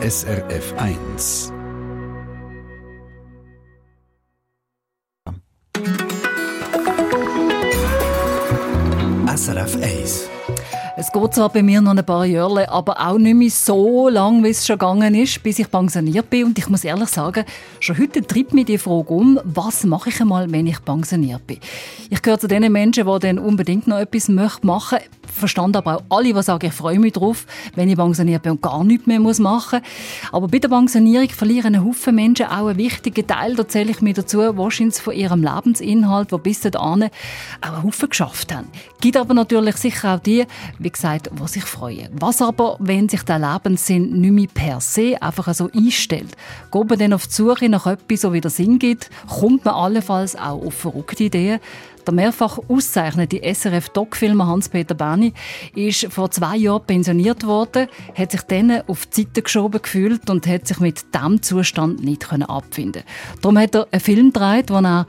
SRF 1. Es geht zwar bei mir noch ein paar Jahre, aber auch nicht mehr so lang, wie es schon gegangen ist, bis ich pensioniert bin. Und ich muss ehrlich sagen, schon heute treibt mich die Frage um, was mache ich einmal, wenn ich pensioniert bin? Ich gehöre zu den Menschen, die dann unbedingt noch etwas machen möchten verstand aber auch alle, die sagen, ich freue mich drauf, wenn ich pensioniert bin und gar nichts mehr machen muss. Aber bei der Pensionierung verlieren Haufen Menschen auch einen wichtigen Teil. Da zähle ich mir dazu, wahrscheinlich von ihrem Lebensinhalt, wo bis dahin auch einen Haufen geschafft haben. Gibt aber natürlich sicher auch die, wie gesagt, die sich freuen. Was aber, wenn sich der Lebenssinn nicht mehr per se einfach so einstellt? Geht man dann auf die Suche nach etwas, so wie der Sinn gibt, kommt man allenfalls auch auf verrückte Ideen. Der mehrfach auszeichnete SRF-Doc-Filmer Hans-Peter Berni ist vor zwei Jahren pensioniert worden, hat sich dann auf die Seite geschoben gefühlt und hat sich mit diesem Zustand nicht abfinden Darum hat er einen Film gedreht, wo er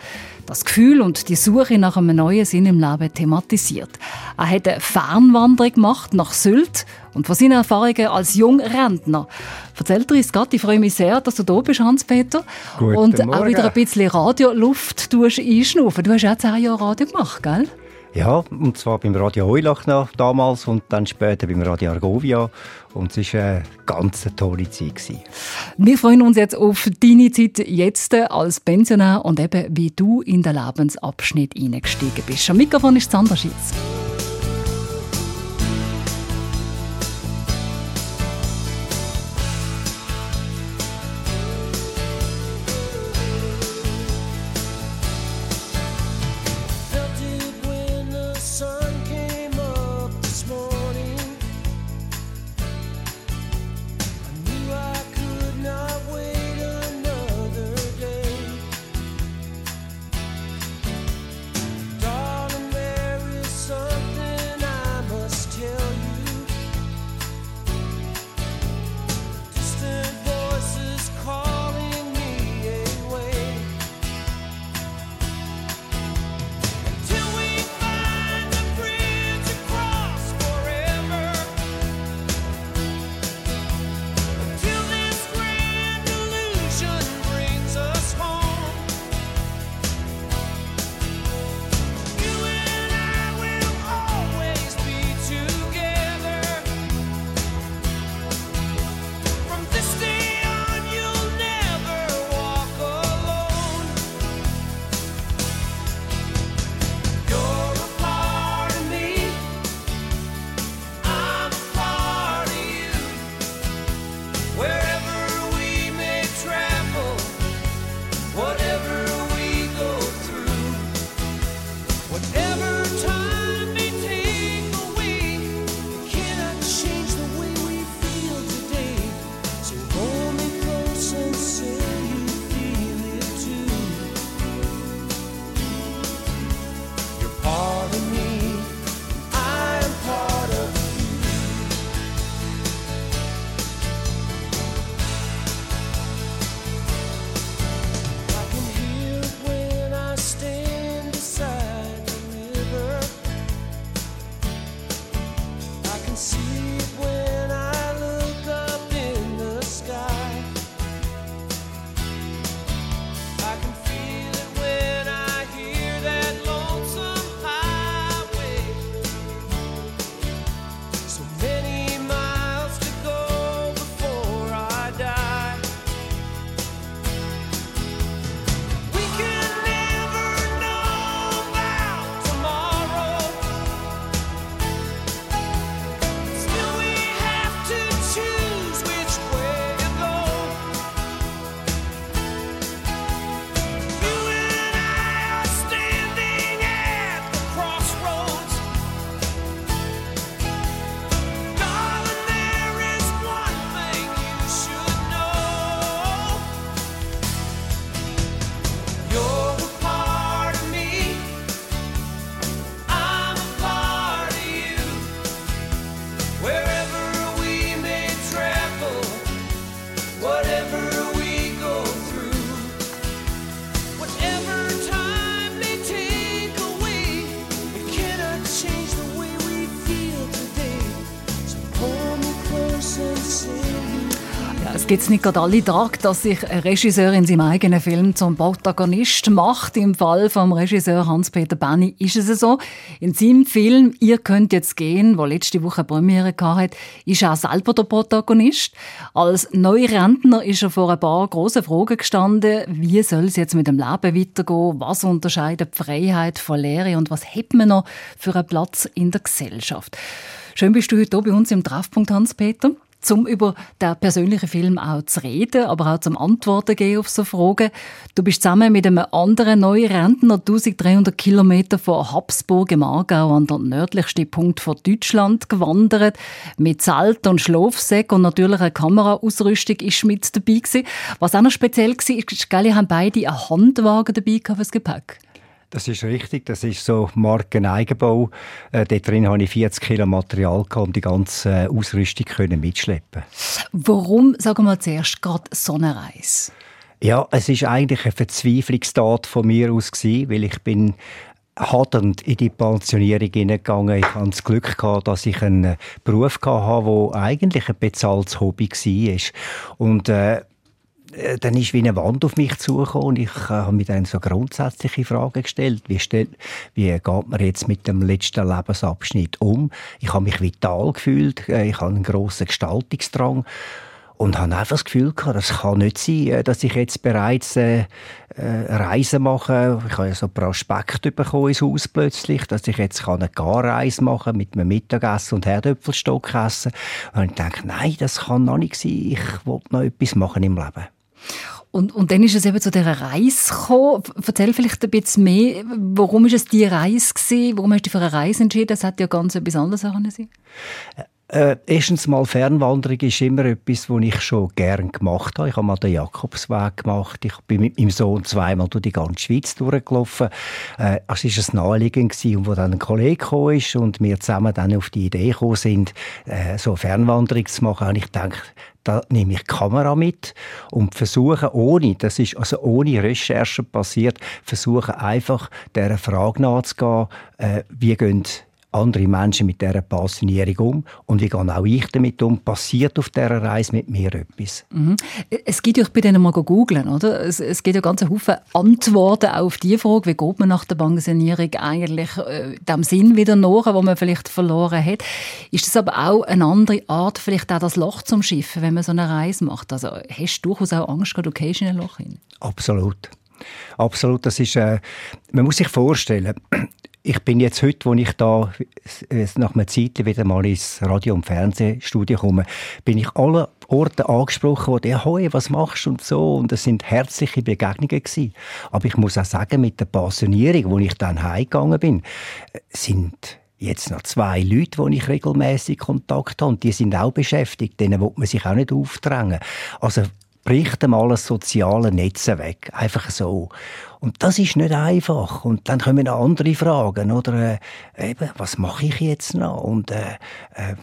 das Gefühl und die Suche nach einem neuen Sinn im Leben thematisiert. Er hat eine Fernwanderung gemacht nach Sylt und von seinen Erfahrungen als Jungrentner. Erzählt er uns gerade, ich freue mich sehr, dass du da bist, Hans-Peter. Und Morgen. auch wieder ein bisschen Radioluft einschnaufen. Du hast ja zehn Jahre Radio gemacht, gell? Ja, und zwar beim Radio Heulach damals und dann später beim Radio Argovia. Und es war eine ganz tolle Zeit. Gewesen. Wir freuen uns jetzt auf deine Zeit jetzt als Pensionär und eben, wie du in den Lebensabschnitt eingestiegen bist. Am Mikrofon ist Sandra Schitz. es gibt nicht gerade alle Tage, dass sich ein Regisseur in seinem eigenen Film zum Protagonist macht. Im Fall vom Regisseur Hans-Peter Benny ist es so. In seinem Film «Ihr könnt jetzt gehen», wo letzte Woche Premiere hatte, ist er selber der Protagonist. Als Neurentner ist er vor ein paar grossen Fragen gestanden. Wie soll es jetzt mit dem Leben weitergehen? Was unterscheidet Freiheit von Lehre und was hat man noch für einen Platz in der Gesellschaft? Schön bist du heute hier bei uns im Treffpunkt, Hans-Peter um über den persönlichen Film auch zu reden, aber auch zum Antworten geben auf so Fragen. Du bist zusammen mit einem anderen neuen Rentner 1300 Kilometer von Habsburg im Aargau an den nördlichsten Punkt von Deutschland gewandert. Mit Zelt und Schlafsäck und natürlich eine Kameraausrüstung ist mit dabei gewesen. Was auch noch speziell war, ist, gell, haben beide einen Handwagen dabei fürs Gepäck. Das ist richtig. Das ist so Markeneigenbau. Äh, dort drin habe ich 40 Kilo Material gehabt, um die ganze äh, Ausrüstung können mitschleppen. Warum, sagen wir zuerst, gerade so eine Reise? Ja, es ist eigentlich eine Verzweiflungstat von mir aus gewesen, weil ich bin hadernd in die Pensionierung hineingegangen. Ich hatte das Glück gehabt, dass ich einen Beruf hatte, der eigentlich ein bezahltes Hobby war. Und äh, dann ist wie eine Wand auf mich zugekommen und ich äh, habe mir dann so grundsätzliche Fragen gestellt. Wie, stellt, wie geht man jetzt mit dem letzten Lebensabschnitt um? Ich habe mich vital gefühlt, äh, ich habe einen grossen Gestaltungsdrang und habe einfach das Gefühl gehabt, das kann nicht sein, äh, dass ich jetzt bereits äh, Reisen mache. Ich habe ja so ein Prospekt bekommen ins Haus plötzlich, dass ich jetzt eine Garreise machen kann mit einem Mittagessen und Herdöpfelstock essen. Und ich denke, nein, das kann noch nicht sein. Ich will noch etwas machen im Leben. Und, und dann ist es eben zu dieser Reise gekommen. Erzähl vielleicht ein bisschen mehr, warum ist es die Reise gewesen? Warum hast du dich für eine Reise entschieden? Das hätte ja ganz etwas anderes sein äh, erstens mal Fernwanderung ist immer etwas, was ich schon gern gemacht habe. Ich habe mal den Jakobsweg gemacht. Ich bin mit meinem Sohn zweimal durch die ganze Schweiz durchgelaufen. Äh, es war es naheliegend gewesen, und wo dann ein Kollege gekommen ist und wir zusammen dann auf die Idee gekommen sind, äh, so eine Fernwanderung zu machen, habe ich gedacht, da nehme ich die Kamera mit und versuche ohne, das ist also ohne Recherche passiert, versuche einfach dieser Frage nachzugehen, äh, wie gehen andere Menschen mit dieser Pensionierung um und wie gehe auch ich damit um? Passiert auf dieser Reise mit mir etwas? Mhm. Es gibt ja, ich bin dann mal googeln, oder? Es, es gibt ja ganz Haufen Antworten auf die Frage, wie geht man nach der Pensionierung eigentlich äh, dem Sinn wieder nach, wo man vielleicht verloren hat. Ist das aber auch eine andere Art, vielleicht auch das Loch zum Schiffen, wenn man so eine Reise macht? Also hast du durchaus auch Angst, du gehst in ein Loch hin? Absolut. Absolut, das ist, äh, man muss sich vorstellen, ich bin jetzt heute, wo ich da äh, nach einer Zeit wieder mal ins Radio- und Fernsehstudio komme, bin ich alle Orte angesprochen worden, ja, hoi, was machst du und so. Und es sind herzliche Begegnungen gewesen. Aber ich muss auch sagen, mit der Pensionierung, wo ich dann heimgegangen bin, äh, sind jetzt noch zwei Leute, wo ich regelmäßig Kontakt habe. Und die sind auch beschäftigt. Denen will man sich auch nicht aufdrängen. Also bricht einmal das soziale Netz weg. Einfach so. Und das ist nicht einfach. Und dann kommen andere Fragen, oder? Äh, eben, was mache ich jetzt noch? Und, äh, äh,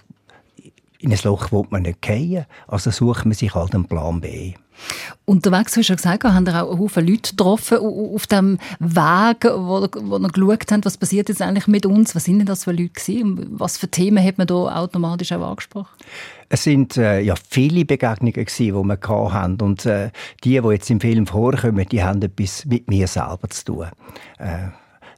in ein Loch will man nicht fallen. Also sucht man sich halt einen Plan B. Unterwegs, wie schon gesagt, haben wir auch Haufen Leute getroffen auf dem Weg, wo, wo wir geschaut haben, was passiert jetzt eigentlich mit uns, was sind denn das für Leute gewesen, was für Themen hat man da automatisch auch angesprochen? Es sind äh, ja viele Begegnungen gewesen, die wir hatten und äh, die, die jetzt im Film vorkommen, die haben etwas mit mir selber zu tun. Äh,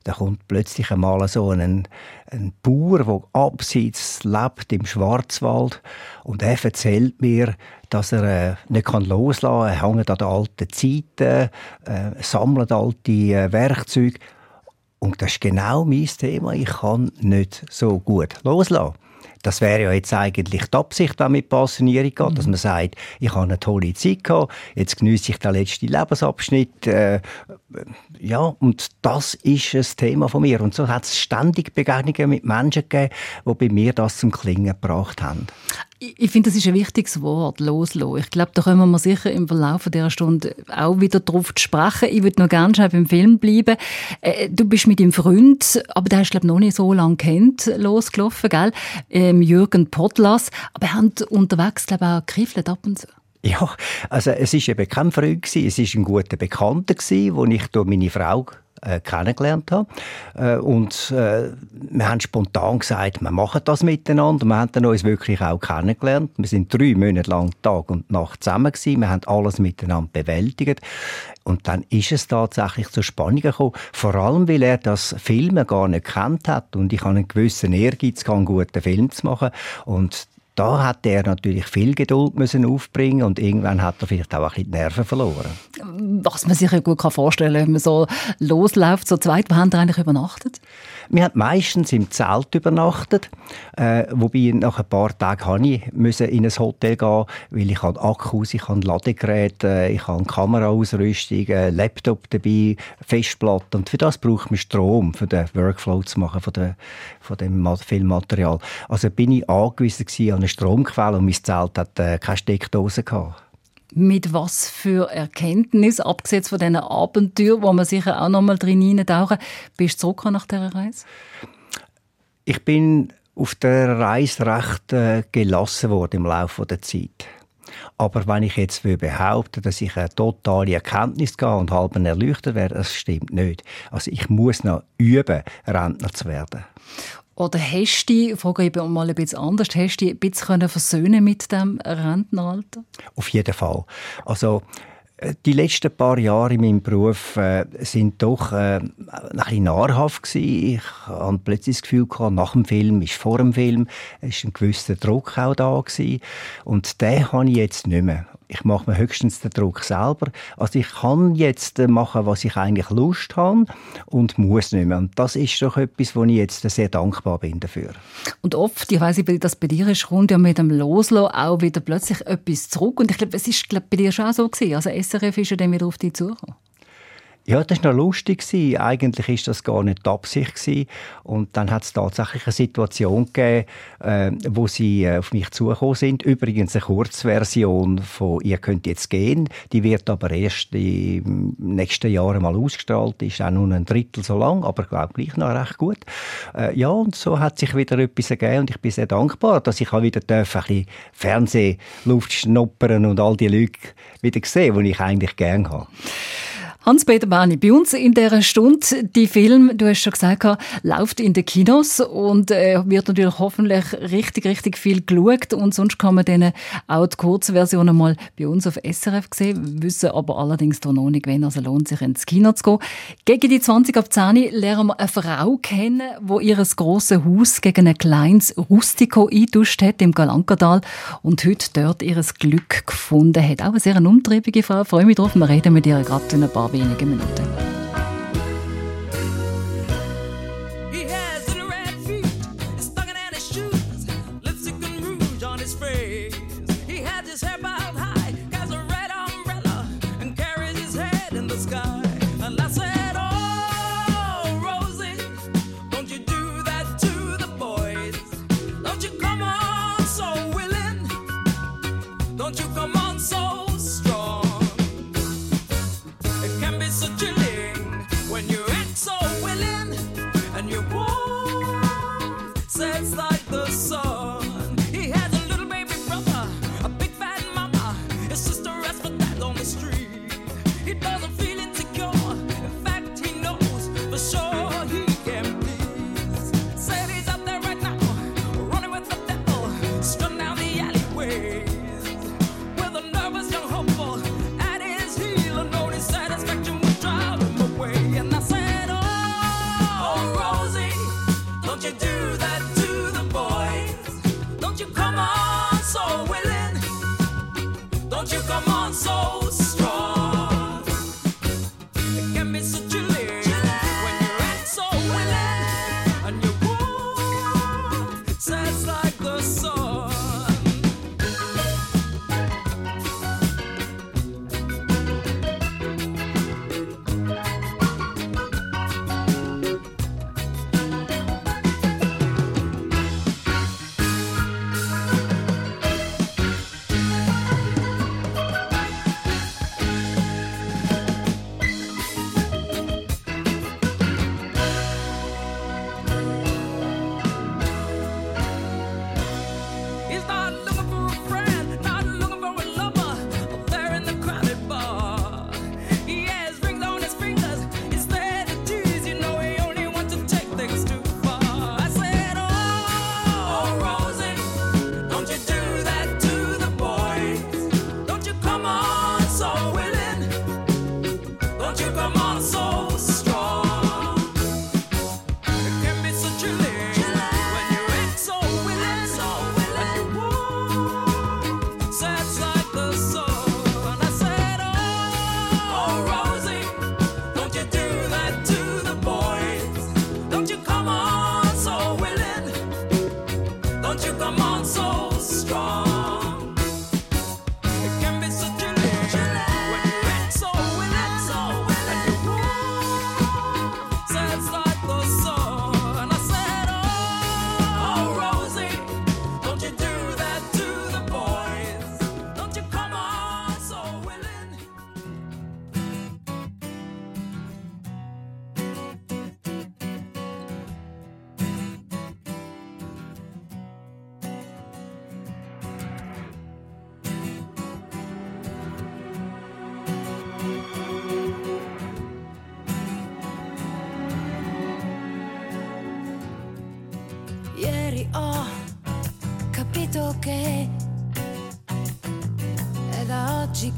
da kommt plötzlich einmal so ein, ein Bauer, der abseits lebt im Schwarzwald und er erzählt mir, dass er äh, nicht kann loslassen kann. Er hängt an den alten Zeiten, äh, sammelt alte äh, Werkzeuge. Und das ist genau mein Thema. Ich kann nicht so gut loslassen. Das wäre ja jetzt eigentlich die Absicht, wenn mit Pensionierung geht, mhm. dass man sagt, ich habe eine tolle Zeit gehabt, jetzt genieße ich den letzten Lebensabschnitt. Äh, ja, und das ist ein Thema von mir. Und so hat es ständig Begegnungen mit Menschen gegeben, die bei mir das zum Klingen gebracht haben. Ich finde, das ist ein wichtiges Wort, loslassen. Ich glaube, da kommen wir sicher im Verlauf dieser Stunde auch wieder drauf zu sprechen. Ich würde noch gerne schon beim Film bleiben. Äh, du bist mit deinem Freund, aber der hast glaube noch nicht so lange kennt, losgelaufen, gell? Ähm, Jürgen Podlas. Aber er hat unterwegs, glaube ich, auch ab und zu. Ja, also es ist eben kein Freund gewesen, es ist ein guter Bekannter gewesen, wo ich durch meine Frau äh, kennengelernt habe. Äh, und äh, wir haben spontan gesagt, wir machen das miteinander. Wir haben uns wirklich auch kennengelernt. Wir sind drei Monate lang Tag und Nacht zusammen gewesen. Wir haben alles miteinander bewältigt. Und dann ist es tatsächlich zur Spannung gekommen. Vor allem, weil er das Filmen gar nicht kennt hat. Und ich habe einen gewissen Ehrgeiz, einen guten Film zu machen. Und da hat er natürlich viel Geduld müssen aufbringen und irgendwann hat er vielleicht auch ein bisschen die Nerven verloren. Was man sich ja gut vorstellen kann, wenn man so losläuft, so zweit, wo haben eigentlich übernachtet? Wir haben meistens im Zelt übernachtet, äh, wobei nach ein paar Tagen habe ich müssen in ein Hotel gehen, weil ich habe Akkus, ich habe Ladegeräte, äh, ich habe Kameraausrüstung, äh, Laptop dabei, Festplatte und für das braucht man Strom, für den Workflow zu machen von, der, von dem Filmmaterial. Also bin ich angewiesen an eine Stromquelle und mein Zelt hat äh, keine Steckdose gehabt mit was für Erkenntnis, abgesehen von diesen Abenteuern, wo man sicher auch noch mal drin hineintauchen, bist du zurück nach dieser Reise? Ich bin auf der Reise recht äh, gelassen worden im Laufe der Zeit. Aber wenn ich jetzt behaupte, dass ich eine totale Erkenntnis gehe und halb erleuchtet werde, das stimmt nicht. Also ich muss noch üben, Rentner zu werden. Oder hast du dich, frage ich mal ein bisschen anders, hast du dich ein bisschen versöhnen mit dem Rentenalter? Auf jeden Fall. Also, die letzten paar Jahre in meinem Beruf äh, sind doch äh, ein bisschen nahrhaft gewesen. Ich hatte plötzlich das Gefühl gehabt, nach dem Film ist vor dem Film, ist ein gewisser Druck auch da gewesen. Und den habe ich jetzt nicht mehr ich mache mir höchstens den Druck selber. Also ich kann jetzt machen, was ich eigentlich Lust habe und muss nicht mehr. Und das ist doch etwas, wo ich jetzt sehr dankbar bin dafür. Und oft, ich weiß das bei dir ist, kommt ja mit dem Loslassen auch wieder plötzlich etwas zurück. Und ich glaube, es ist glaub, bei dir schon auch so gewesen. Also SRF ist ja dann wieder auf dich zugekommen. Ja, das war noch lustig. Eigentlich war das gar nicht die Absicht. Und dann hat es tatsächlich eine Situation gegeben, äh, wo sie äh, auf mich zugekommen sind. Übrigens eine Kurzversion von «Ihr könnt jetzt gehen». Die wird aber erst im nächsten Jahr mal ausgestrahlt. Ist auch nur ein Drittel so lang, aber glaube gleich noch recht gut. Äh, ja, und so hat sich wieder etwas ergeben und ich bin sehr dankbar, dass ich auch wieder ein bisschen Fernsehluft schnuppern und all die Leute wieder sehen, die ich eigentlich gerne habe. Hans-Peter Bani, bei uns in dieser Stunde, die Film, du hast schon gesagt, läuft in den Kinos und äh, wird natürlich hoffentlich richtig, richtig viel geschaut und sonst kann man dann auch die Kurzversion mal bei uns auf SRF sehen, wissen aber allerdings noch nicht, wenn also lohnt sich ins Kino zu gehen. Gegen die 20 ab 10 lernen wir eine Frau kennen, die ihr grosses Haus gegen ein kleines Rustico eingetauscht hat im Galankertal und heute dort ihr Glück gefunden hat. Auch eine sehr umtriebige Frau. Ich freue mich drauf, wir reden mit ihr gerade in ein paar 你能不能？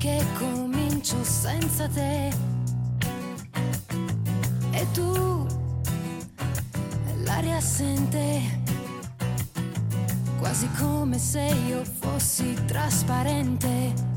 Che comincio senza te. E tu, l'aria assente, quasi come se io fossi trasparente.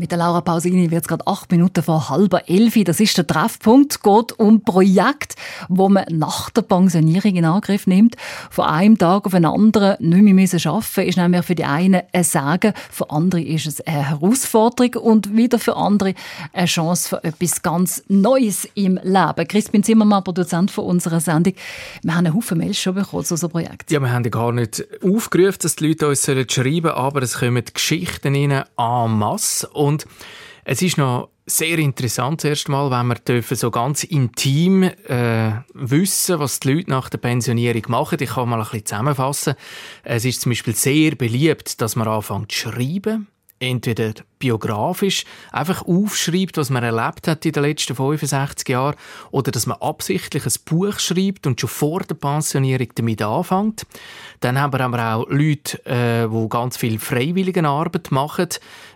Mit der Laura Pausini wird es gerade acht Minuten vor halber elf. Das ist der Treffpunkt. Geht um Projekt, wo man nach der Pensionierung in Angriff nimmt. Von einem Tag auf den anderen nicht mehr müssen arbeiten ist nämlich für die einen ein Sagen, für andere ist es eine Herausforderung und wieder für andere eine Chance für etwas ganz Neues im Leben. Crispin Zimmermann, Produzent von unserer Sendung. Wir haben einen Haufen Mails schon bekommen zu unserem Projekt. Ja, wir haben gar nicht aufgerufen, dass die Leute uns schreiben sollen, aber es kommen Geschichten rein en masse. Und es ist noch sehr interessant, Mal, wenn wir dürfen so ganz intim äh, wissen, was die Leute nach der Pensionierung machen. Ich kann mal ein bisschen zusammenfassen. Es ist zum Beispiel sehr beliebt, dass man anfängt zu schreiben. Entweder biografisch, einfach aufschreibt, was man erlebt hat in den letzten 65 Jahren, oder dass man absichtlich ein Buch schreibt und schon vor der Pensionierung damit anfängt. Dann haben wir aber auch Leute, äh, die ganz viel Freiwilligenarbeit machen,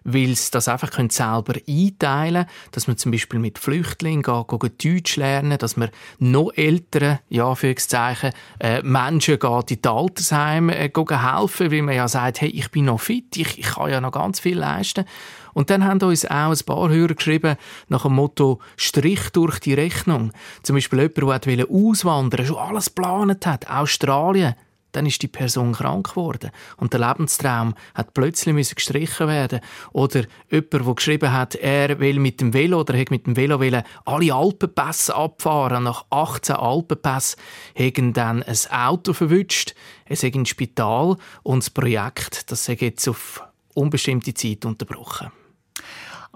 weil sie das einfach können selber einteilen können, dass man zum Beispiel mit Flüchtlingen geht, geht Deutsch lernen, dass man noch älteren, ja, äh, Menschen geht in die Altersheime äh, helfen, weil man ja sagt, hey, ich bin noch fit, ich, ich kann ja noch ganz viel leisten. Und dann haben uns auch ein paar Hörer geschrieben nach dem Motto Strich durch die Rechnung. Zum Beispiel jemand, der auswandern schon alles geplant hat, Australien. dann ist die Person krank geworden und der Lebenstraum hat plötzlich gestrichen werden. Oder jemand, der geschrieben hat, er will mit dem Velo oder mit dem Velo wollen alle Alpenpässe abfahren. Nach 18 Alpenpässen haben dann ein Auto verwünscht, es ist ein Spital und das Projekt, das ist jetzt auf unbestimmte Zeit unterbrochen.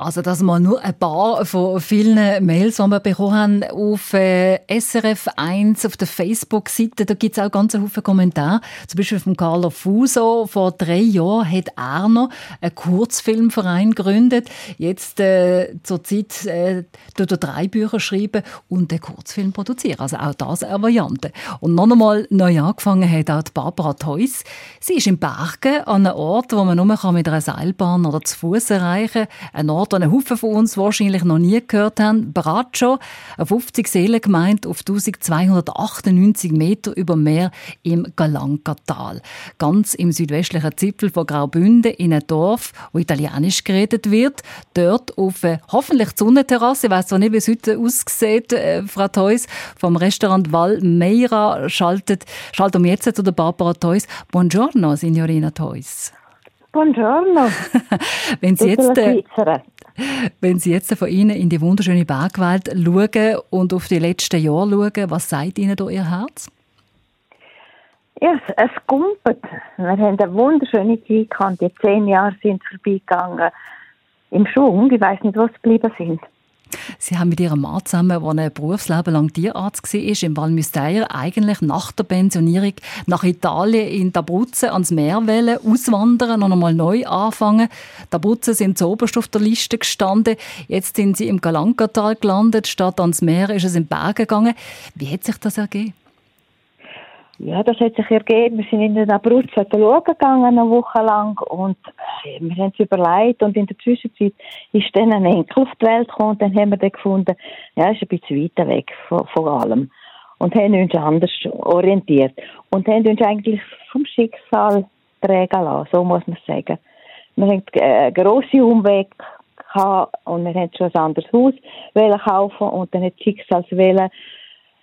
Also das mal nur ein paar von vielen Mails, die wir bekommen haben auf äh, SRF 1 auf der Facebook-Seite. Da gibt es auch ganz viele Kommentare. Zum Beispiel von Carlo Fuso. Vor drei Jahren hat er noch einen Kurzfilmverein gegründet. Jetzt äh, zur Zeit äh, tut er drei Bücher schreiben und einen Kurzfilm produzieren. Also auch das eine Variante. Und noch einmal neu angefangen hat auch die Barbara Theus. Sie ist in Bergen an einem Ort, wo man nur mit einer Seilbahn oder zu Fuß erreichen kann. Ein Ort, Ort, den ein Haufen von uns wahrscheinlich noch nie gehört haben. Braccio, eine 50 Seelengemeinde auf 1298 Meter über Meer im Galankatal. Ganz im südwestlichen Zipfel von Graubünden in einem Dorf, wo Italienisch geredet wird. Dort auf eine hoffentlich Sonnenterrasse, ich weiss zwar nicht, wie es heute aussieht, äh, Frau Theus, vom Restaurant Val Meira schaltet, schaltet um jetzt zu der Barbara Theus. Buongiorno, Signorina Theus. Buongiorno. Wenn Sie jetzt, äh. Wenn Sie jetzt von Ihnen in die wunderschöne Bergwelt schauen und auf die letzten Jahre schauen, was sagt Ihnen da Ihr Herz? Ja, es, gumpet. Wir haben eine wunderschöne Zeit gehabt. Die zehn Jahre sind vorbeigegangen. Im Schwung, ich weiß nicht, was geblieben sind. Sie haben mit Ihrem Mann zusammen, der ein Berufsleben lang Tierarzt war, im Val Müstair, eigentlich nach der Pensionierung nach Italien in Abruzzen ans Meer wollen, auswandern und einmal neu anfangen. Die Abruzzen sind zuoberst auf der Liste gestanden. Jetzt sind Sie im Galankatal gelandet. Statt ans Meer ist es in Berge gegangen. Wie hat sich das ergeben? Ja, das hat sich ergeben. Wir sind in den Abruzzen schauen gegangen, eine Woche lang. Und äh, wir haben es überlegt. Und in der Zwischenzeit ist dann ein Enkel auf die Welt gekommen. Und dann haben wir dann gefunden, ja, ist ein bisschen weiter weg von, von allem. Und haben uns anders orientiert. Und haben uns eigentlich vom Schicksal tragen lassen, so muss man sagen. Wir haben äh, einen grossen Umweg gehabt und wir haben schon ein anderes Haus kaufen und dann hat das Schicksal wollen,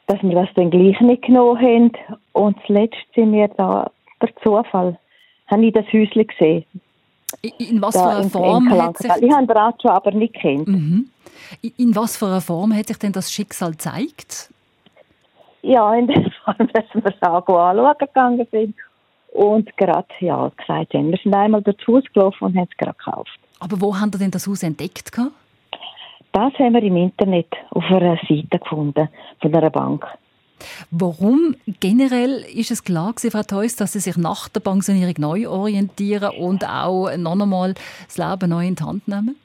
dass wir das dann gleich nicht genommen haben. Und zuletzt sind wir da, der Zufall, habe ich das Häuschen gesehen. In, was für einer Form hat sich. Ich habe den Rat schon aber nicht kennt. Mhm. in, was für einer Form hat sich denn das Schicksal gezeigt? Ja, in der Form, dass wir es auch anschauen gegangen sind. Und gerade, ja, gesagt haben, wir sind einmal durch das Haus gelaufen und haben es gerade gekauft. Aber wo haben Sie denn das Haus entdeckt? gehabt? Das haben wir im Internet auf einer Seite gefunden, von einer Bank. Warum generell ist es klar gewesen, Frau Theus, dass Sie sich nach der Pensionierung neu orientieren und auch noch einmal das Leben neu in die Hand nehmen?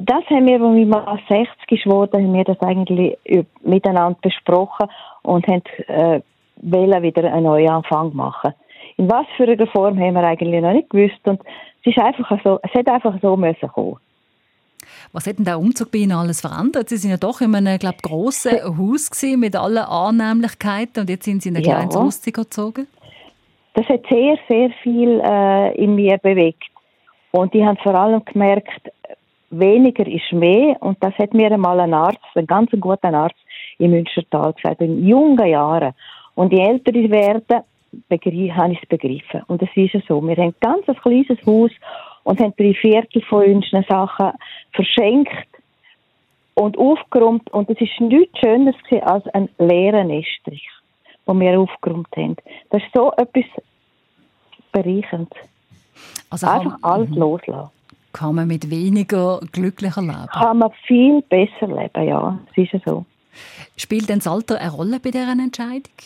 Das haben wir, als mein Mann 60 ist geworden, haben wir das eigentlich miteinander besprochen und haben äh, wollen wieder einen Neuanfang machen. In was für einer Form haben wir eigentlich noch nicht gewusst und es ist einfach so, es hat einfach so müssen kommen. Was hat denn der Umzug bei Ihnen alles verändert? Sie sind ja doch in einem, glaube grossen Haus gewesen, mit allen Annehmlichkeiten und jetzt sind Sie in ein Ja. kleines Rustiger gezogen. Das hat sehr, sehr viel äh, in mir bewegt. Und ich habe vor allem gemerkt, weniger ist mehr. Und das hat mir einmal ein Arzt, ein ganz guter Arzt im Münstertal gesagt, in jungen Jahren. Und je älter ich werde, habe ich es begriffen. Und es ist ja so. Wir haben ganz ein kleines Haus und haben drei Viertel von unseren Sachen verschenkt und aufgeräumt. Und es ist nichts Schöneres als ein leeren Estrich, den wir aufgeräumt haben. Das ist so etwas bereichernd. Also Einfach alles loslassen. kann man mit weniger glücklicher leben. Kann man viel besser leben, ja. Es ist ja so. Spielt denn das Alter eine Rolle bei dieser Entscheidung?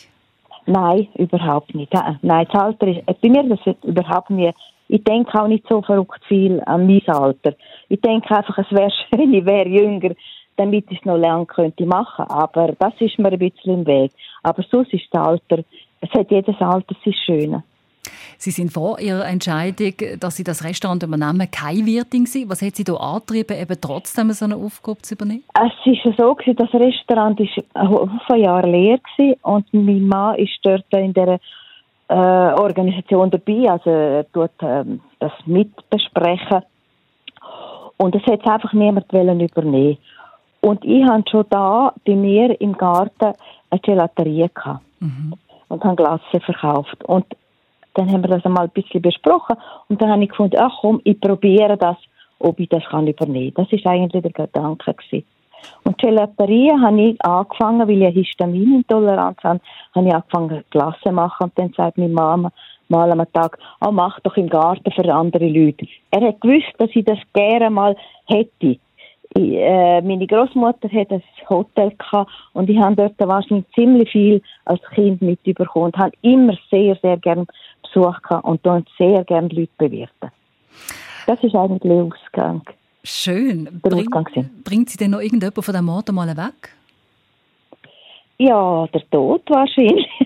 Nein, überhaupt nicht. Nein, das Alter ist, bei mir das ist überhaupt nie. Ich denke auch nicht so verrückt viel an mein Alter. Ich denke einfach, es wäre schön, ich wäre jünger, damit ich es noch lange könnte machen. Aber das ist mir ein bisschen im Weg. Aber sonst ist das Alter, es hat jedes Alter sein Schöne. Sie sind vor Ihrer Entscheidung, dass Sie das Restaurant übernehmen, keine Wirtin gewesen. Was hat Sie da angetrieben, eben trotzdem so eine Aufgabe zu übernehmen? Es ist ja so gewesen, das Restaurant ist ein Haufen Jahre leer gewesen und mein Mann ist dort in der äh, Organisation dabei, also er tut ähm, das mitbesprechen und es hat einfach niemand wollen übernehmen. Und ich hatte schon da bei mir im Garten eine Gelaterie gehabt und habe Glasse verkauft und dann haben wir das einmal ein bisschen besprochen und dann habe ich gefunden, ach komm, ich probiere das, ob ich das kann übernehmen. Das ist eigentlich der Gedanke gewesen. Und Gelaterie habe ich angefangen, weil ich eine Histaminintoleranz habe, habe ich angefangen Klasse zu machen und dann sagt meine Mama mal am Tag, oh, mach doch im Garten für andere Leute. Er hat gewusst, dass ich das gerne mal hätte. Ich, äh, meine Großmutter hat ein Hotel gehabt und ich habe dort wahrscheinlich ziemlich viel als Kind mitbekommen und habe immer sehr, sehr gerne Besuch gehabt und dort sehr gerne Leute bewirten. Das ist eigentlich der Ausgang. Schön. Bring, bringt sie denn noch irgendjemand von dem Mord mal weg? Ja, der Tod wahrscheinlich.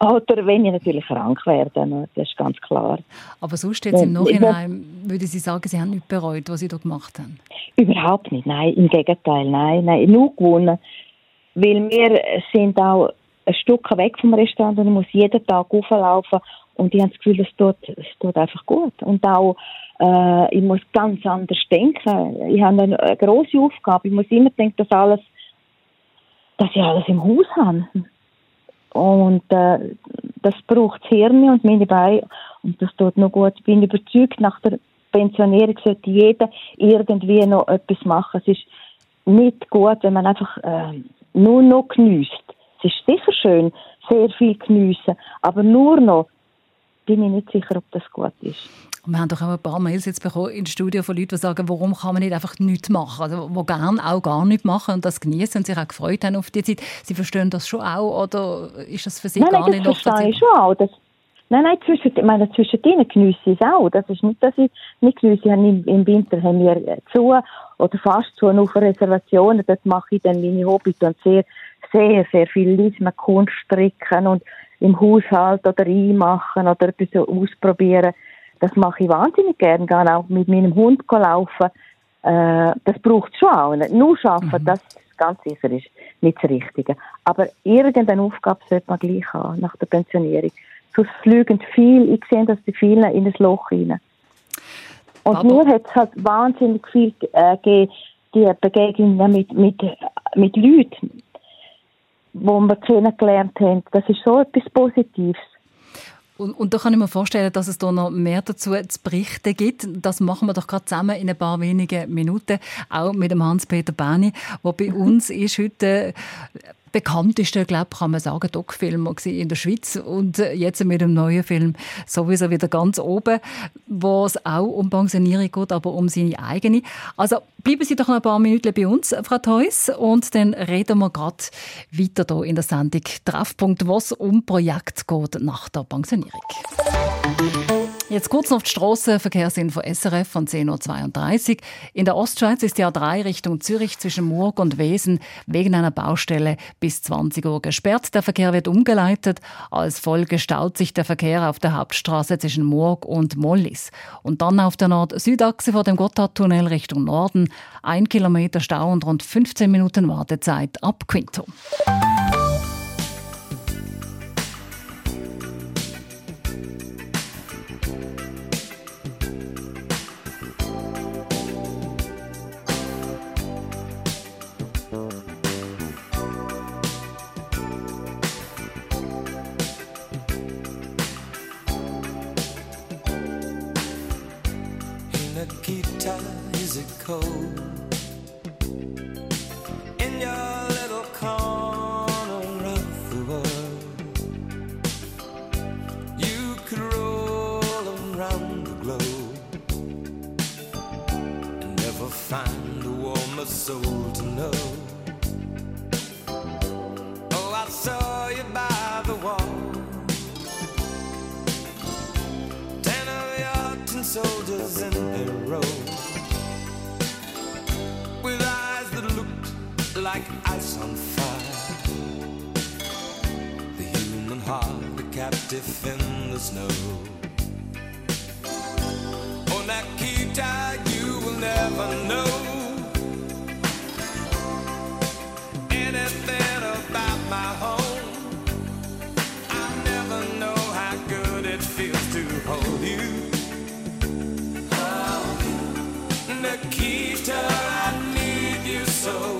Oder wenn ich natürlich krank werde, ne, das ist ganz klar. Aber sonst jetzt im Ja, Nachhinein würde Sie sagen, Sie haben nicht bereut, was Sie da gemacht haben. Überhaupt nicht, nein, im Gegenteil, nein, nein, nur gewonnen. Weil wir sind auch ein Stück weg vom Restaurant und ich muss jeden Tag auflaufen und ich habe das Gefühl, es tut, es tut einfach gut. Und auch, äh, ich muss ganz anders denken. Ich habe eine, eine grosse Aufgabe. Ich muss immer denken, dass alles, dass ich alles im Haus habe. Und äh, das braucht das Hirn und meine Beine und das tut noch gut. Ich bin überzeugt, nach der Pensionierung sollte jeder irgendwie noch etwas machen. Es ist nicht gut, wenn man einfach äh, nur noch geniesst. Es ist sicher schön, sehr viel geniessen, aber nur noch bin ich nicht sicher, ob das gut ist. Wir haben doch auch ein paar Mails jetzt bekommen ins Studio von Leuten, die sagen, warum kann man nicht einfach nichts machen? Also, die gerne auch gar nichts machen und das genießen und sich auch gefreut haben auf die Zeit. Sie verstehen das schon auch oder ist das für Sie nein, gar nein, nicht das verstehe ich schon auch. Das, nein, nein, zwischen, ich meine, zwischen denen geniesse ich es auch. Das ist nicht, dass ich nicht geniesse. Ich Im, Im Winter haben wir äh, zu oder fast zu nur für Reservationen. Dort mache ich dann meine Hobbys und sehr, sehr, sehr viel lesen, Kunst stricken und im Haushalt oder einmachen oder etwas ausprobieren. Das mache ich wahnsinnig gern. Gehe auch mit meinem Hund laufen. Äh, das braucht es schon auch. Nicht nur arbeiten, das ganz sicher ist nicht das Richtige. Aber irgendeine Aufgabe sollte man gleich haben nach der Pensionierung. Sonst fliegen viel, ich sehe, dass die vielen in das Loch rein. Und Aber- mir hat es halt wahnsinnig viel äh, gegeben, die Begegnungen mit, mit, mit Leuten, die wir kennengelernt haben. Das ist so etwas Positives. Und, und da kann ich mir vorstellen, dass es da noch mehr dazu zu berichten gibt. Das machen wir doch gerade zusammen in ein paar wenigen Minuten, auch mit dem Hans-Peter Bani, der bei uns ist heute bekannteste, glaube kann man sagen, Doc-Film in der Schweiz und jetzt mit dem neuen Film sowieso wieder ganz oben, wo es auch um Pensionierung geht, aber um seine eigene. Also bleiben Sie doch noch ein paar Minuten bei uns, Frau Theus, und dann reden wir gerade weiter hier in der Sendung Treffpunkt, was um Projekt geht nach der Pensionierung. Jetzt kurz noch die Strassenverkehrsinfo SRF von 10.32 Uhr. In der Ostschweiz ist die A3 Richtung Zürich zwischen Murg und Wesen wegen einer Baustelle bis 20 Uhr gesperrt. Der Verkehr wird umgeleitet. Als Folge staut sich der Verkehr auf der Hauptstraße zwischen Murg und Mollis. Und dann auf der Nord-Südachse vor dem Gotthardtunnel Richtung Norden. Ein Kilometer Stau und rund 15 Minuten Wartezeit ab Quinto. Cold? In your little corner of the world, you could roll around the globe and never find a warmer soul to know. Oh, I saw you by the wall. Ten of your tin soldiers in a row like ice on fire The human heart, a captive in the snow Oh, Nikita, you will never know Anything about my home I never know how good it feels to hold you. Oh, Nikita, I need you so.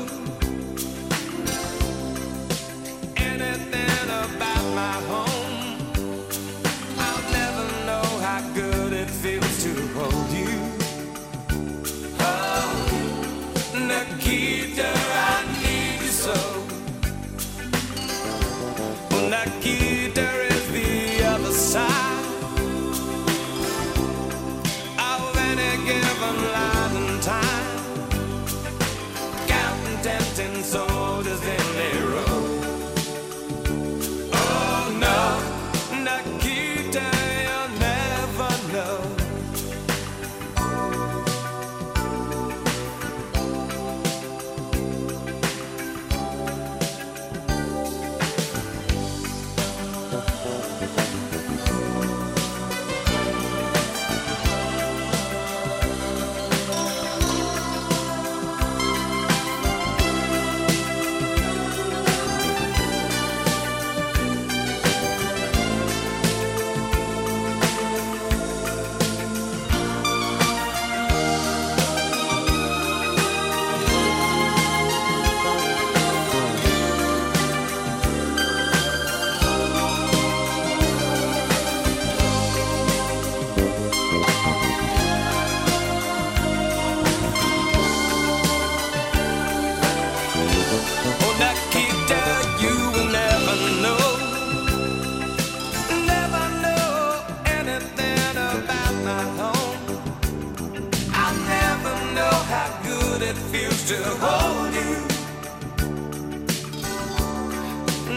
to hold you.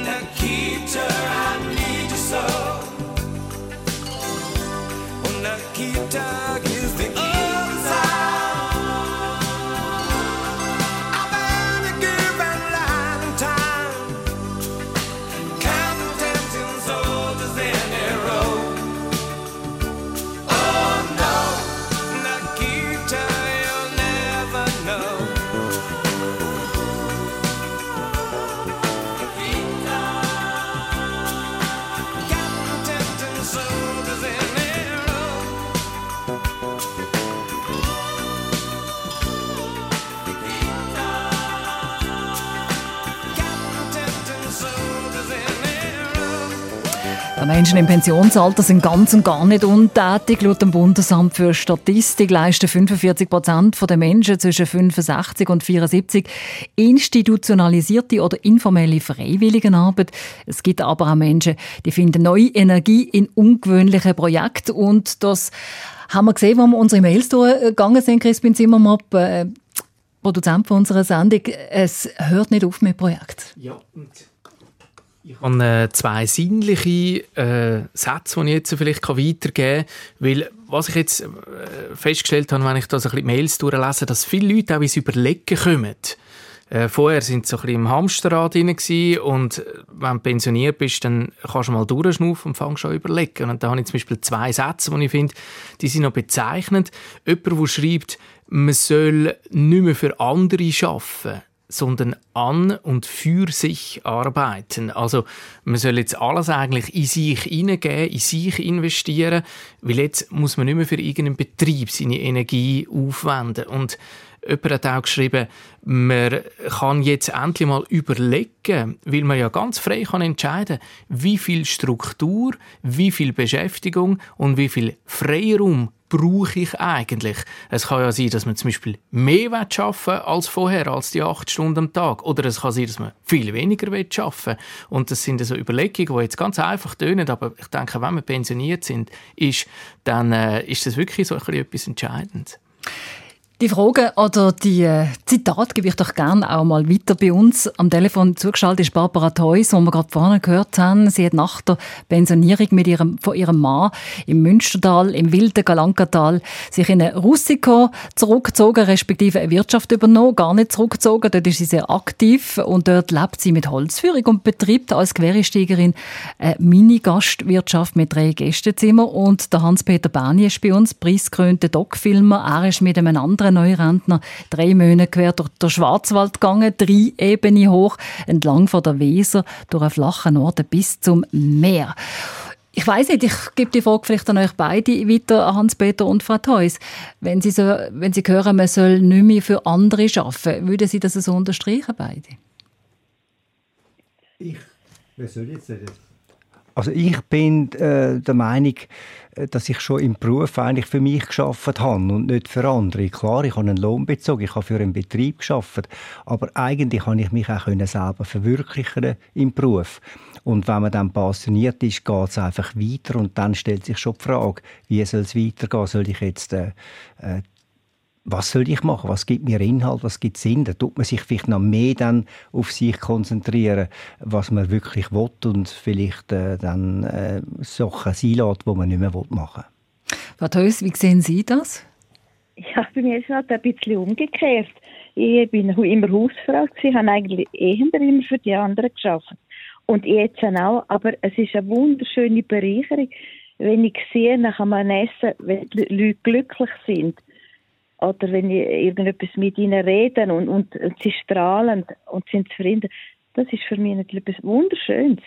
Nikita, I need you so. Nikita Menschen im Pensionsalter sind ganz und gar nicht untätig. Laut dem Bundesamt für Statistik leisten 45 Prozent der Menschen zwischen 65 und 74 institutionalisierte oder informelle Freiwilligenarbeit. Es gibt aber auch Menschen, die finden neue Energie in ungewöhnlichen Projekten. Und das haben wir gesehen, als wir unsere Mails durchgegangen sind, Crispin Zimmermapp, äh, Produzent von unserer Sendung. Es hört nicht auf mit Projekt. Ja, und ich habe äh, zwei sinnliche äh, Sätze, die ich jetzt vielleicht weitergeben kann. Weil, was ich jetzt äh, festgestellt habe, wenn ich da so ein bisschen Mails durchlese, dass viele Leute auch ins Überlegen kommen. Äh, vorher sind sie so ein bisschen im Hamsterrad drin und äh, wenn du pensioniert bist, dann kannst du mal durchschnaufen und schon an überlegen. Und da habe ich zum Beispiel zwei Sätze, die ich finde, die sind noch bezeichnend. Jemand, der schreibt, man soll nicht mehr für andere arbeiten sondern an und für sich arbeiten. Also man soll jetzt alles eigentlich in sich hineingeben, in sich investieren, weil jetzt muss man nicht mehr für irgendeinen Betrieb seine Energie aufwenden. Und jemand hat auch geschrieben, man kann jetzt endlich mal überlegen, weil man ja ganz frei kann entscheiden, wie viel Struktur, wie viel Beschäftigung und wie viel Freiraum brauche ich eigentlich? Es kann ja sein, dass man zum Beispiel mehr arbeiten will als vorher, als die acht Stunden am Tag. Oder es kann sein, dass man viel weniger arbeiten will. Und das sind so Überlegungen, die jetzt ganz einfach tönen, aber ich denke, wenn wir pensioniert sind, ist, dann äh, ist das wirklich so ein bisschen etwas Entscheidendes. Die Fragen oder die äh, Zitate gebe ich doch gerne auch mal weiter bei uns. Am Telefon zugeschaltet ist Barbara Theus, die wir gerade vorne gehört haben. Sie hat nach der Pensionierung mit ihrem, von ihrem Mann im Münstertal, im wilden Galankatal, sich in eine Russico zurückgezogen, respektive eine Wirtschaft übernommen, gar nicht zurückgezogen. Dort ist sie sehr aktiv und dort lebt sie mit Holzführung und betreibt als Quereinsteigerin eine Mini-Gastwirtschaft mit drei Gästezimmern. Und der Hans-Peter Bani ist bei uns, preisgekrönter Doc-Filmer. Er ist mit einem anderen Neurentner drei Monate quer durch den Schwarzwald gegangen, drei Ebenen hoch, entlang von der Weser, durch einen flachen Ort bis zum Meer. Ich weiß nicht, ich gebe die Frage vielleicht an euch beide weiter, Hans-Peter und Frau Theus. Wenn Sie, so, wenn Sie hören, man soll nicht mehr für andere arbeiten, würden Sie das so unterstreichen, beide? Ich, wer soll jetzt das? Also ich bin äh, der Meinung, äh, dass ich schon im Beruf eigentlich für mich geschafft habe und nicht für andere. Klar, ich habe einen Lohn bezogen, ich habe für einen Betrieb geschafft, aber eigentlich kann ich mich auch selber verwirklichen im Beruf. Und wenn man dann passioniert ist, geht es einfach weiter und dann stellt sich schon die Frage, wie soll es weitergehen? Soll ich jetzt äh, äh was soll ich machen? Was gibt mir Inhalt? Was gibt Sinn? Da tut man sich vielleicht noch mehr dann auf sich konzentrieren, was man wirklich will und vielleicht äh, dann äh, Sachen sein lässt, die man nicht mehr machen will. Frau Theus, wie sehen Sie das? Ja, bei mir ist es halt ein bisschen umgekehrt. Ich bin immer Hausfrau, ich habe eigentlich eher immer für die anderen geschafft. Und jetzt auch, aber es ist eine wunderschöne Bereicherung, wenn ich sehe, nach einem Essen, wenn die Leute glücklich sind oder wenn ich irgendetwas mit ihnen rede und, und, und sie strahlen und sind zufrieden, das ist für mich natürlich etwas Wunderschönes.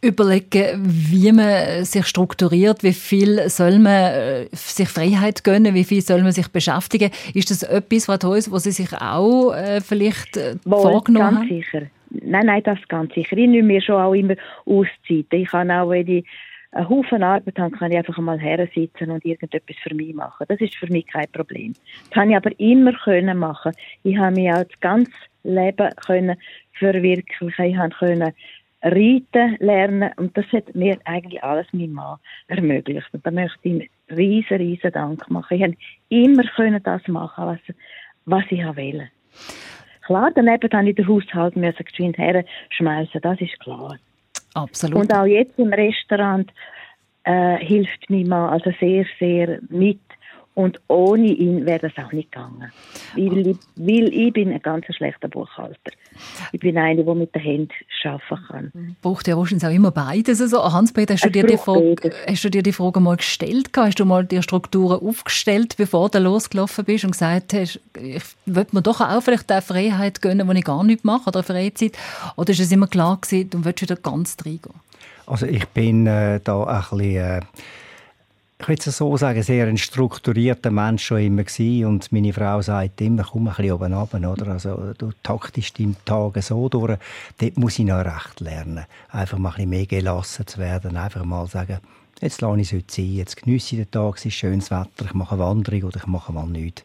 Überlegen, wie man sich strukturiert, wie viel soll man äh, sich Freiheit gönnen, wie viel soll man sich beschäftigen. Ist das etwas, Frau Theus, was Sie sich auch äh, vielleicht äh, Wohl, vorgenommen ganz haben? sicher. Nein, nein, das ganz sicher. Ich nehme mir schon auch immer Auszeiten. Ich kann auch, wenn ich einen Haufen Arbeit habe, kann ich einfach mal her sitzen und irgendetwas für mich machen. Das ist für mich kein Problem. Das habe ich aber immer können machen. Ich habe mich auch das ganze Leben können verwirklichen. Ich habe können reiten lernen und das hat mir eigentlich alles mein Mann ermöglicht. Und da möchte ich ihm riesen, riesen Dank machen. Ich habe immer können das machen, was, was ich wollte. Klar, daneben habe ich den Haushalt geschwind herschmeißen, das ist klar. Absolut. Und auch jetzt im Restaurant äh, hilft mir Mann also sehr, sehr mit. Und ohne ihn wäre das auch nicht gegangen. Weil ich, weil ich bin ein ganz schlechter Buchhalter. Ich bin eine, die mit den Händen arbeiten kann. Braucht ja wahrscheinlich auch immer beides. Also, Hans-Peter, hast, du dir die Frage, hast du dir die Frage mal gestellt? Hast du mal die Strukturen aufgestellt, bevor du losgelaufen bist und gesagt hast, ich will mir doch auch vielleicht eine Freiheit gönnen, die ich gar nicht mache, oder eine Freizeit? Oder ist es immer klar gewesen, du willst wieder ganz reingehen? Also ich bin äh, da ein bisschen... Äh ich würde es so sagen, sehr ein strukturierter Mensch schon immer gewesen. und meine Frau sagt immer, komm ein bisschen oben runter, oder? Also, du taktest deinen Tag so durch. Dort muss ich noch recht lernen. Einfach mal ein bisschen mehr gelassen zu werden. Einfach mal sagen, jetzt lasse ich es heute sein, jetzt geniesse ich den Tag, es ist schönes Wetter, ich mache eine Wanderung oder ich mache mal nichts.